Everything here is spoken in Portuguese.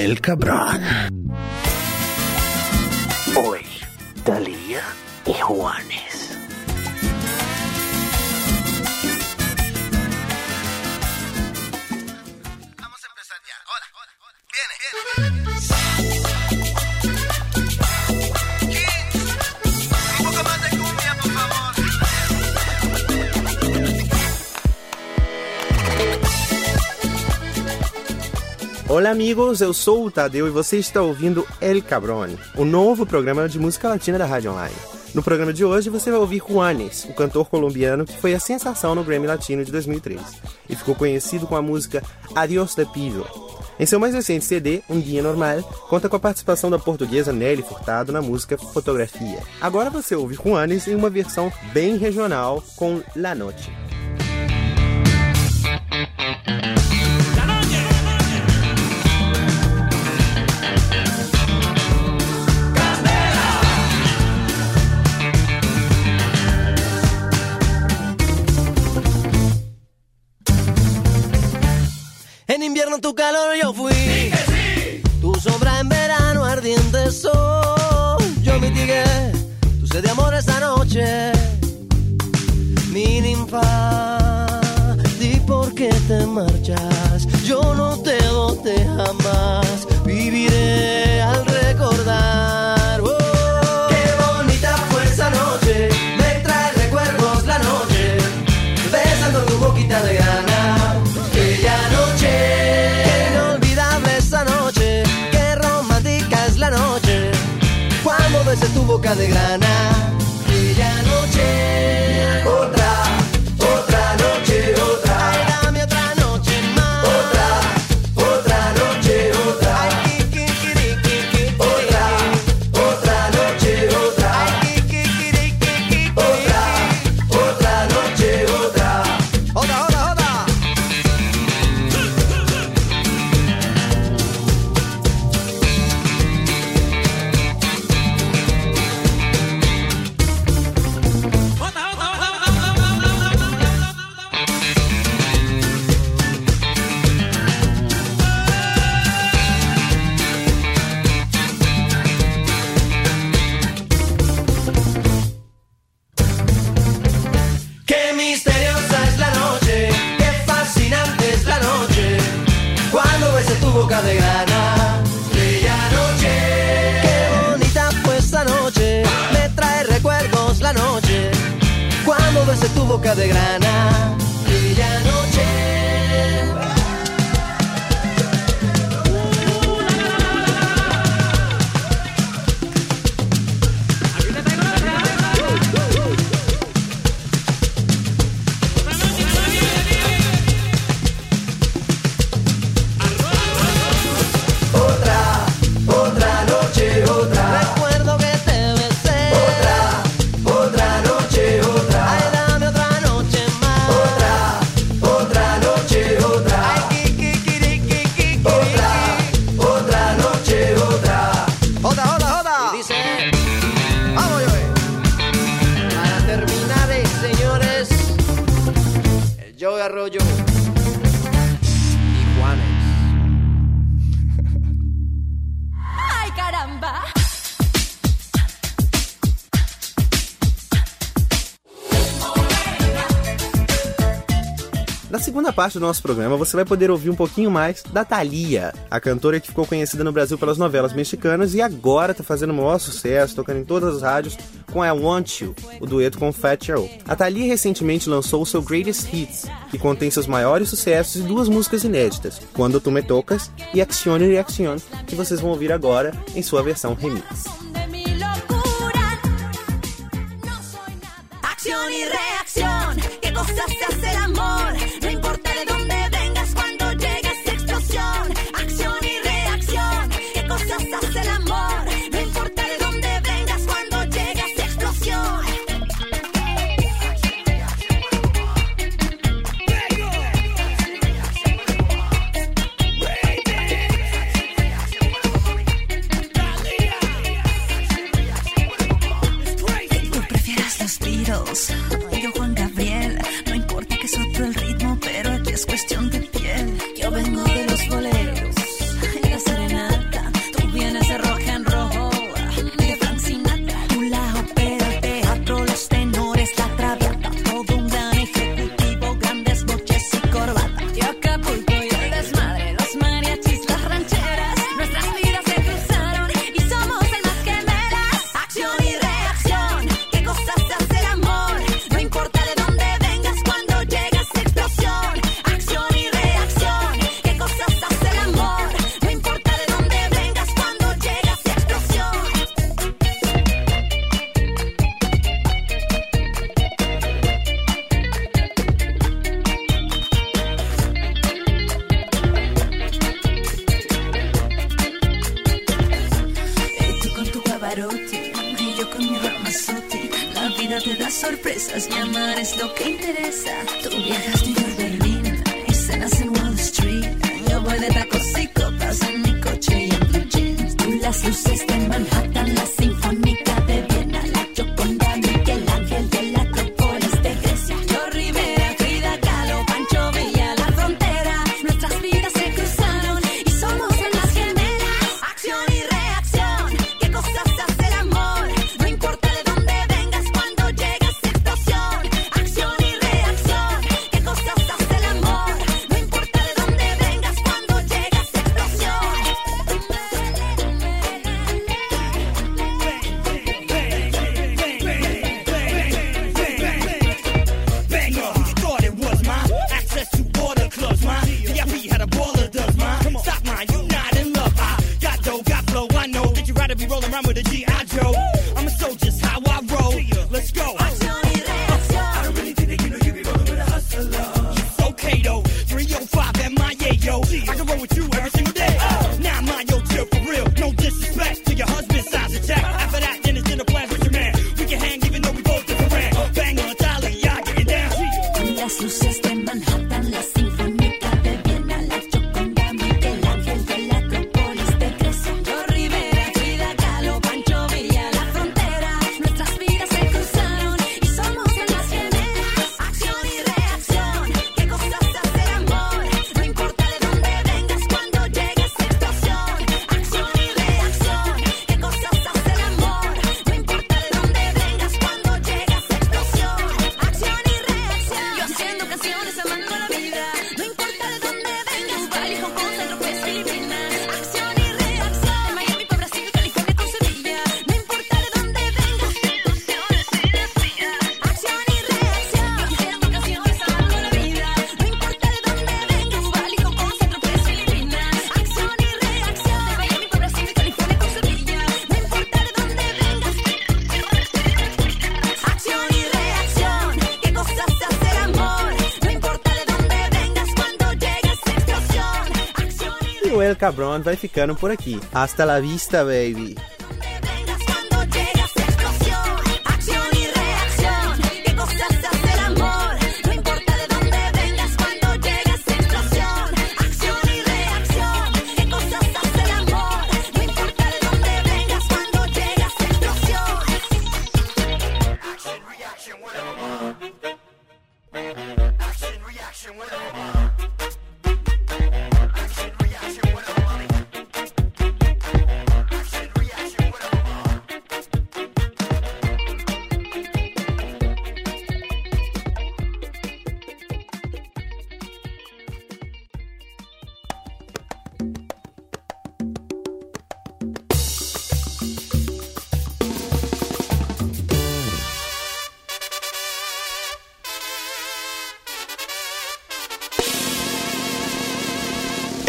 El Cabrón. Hoy, Talía y Juanes. Olá, amigos, eu sou o Tadeu e você está ouvindo El Cabrón, o novo programa de música latina da Rádio Online. No programa de hoje você vai ouvir Juanes, o cantor colombiano que foi a sensação no Grammy Latino de 2003 e ficou conhecido com a música Adiós te pido. Em seu mais recente CD, Um Dia Normal, conta com a participação da portuguesa Nelly Furtado na música Fotografia. Agora você ouve Juanes em uma versão bem regional com La Noche. Marchas. Yo no te boté jamás. Viviré al Besé tu boca de grana, Hold on. Na segunda parte do nosso programa, você vai poder ouvir um pouquinho mais da Thalia, a cantora que ficou conhecida no Brasil pelas novelas mexicanas e agora tá fazendo o maior sucesso, tocando em todas as rádios com I Want You, o dueto com Fat Joe. A Thalia recentemente lançou o seu Greatest Hits, que contém seus maiores sucessos e duas músicas inéditas, Quando Tu Me Tocas e Acción y Reacción, que vocês vão ouvir agora em sua versão remix. sorpresas. Mi amar es lo que interesa. Tú viajas New York, Berlín, y cenas en Wall Street. Yo voy de tacos y copas en mi coche y en blue jeans. Tú las luces de Manhattan las gotta be rolling around with a G.I. Joe. I'm a soldier, how I roll. Let's go. I uh, I don't really think that you know you be rolling with a hustler. It's okay though. 305 at my yo. I can roll with you. E o El Cabron vai ficando por aqui. Hasta la vista, baby!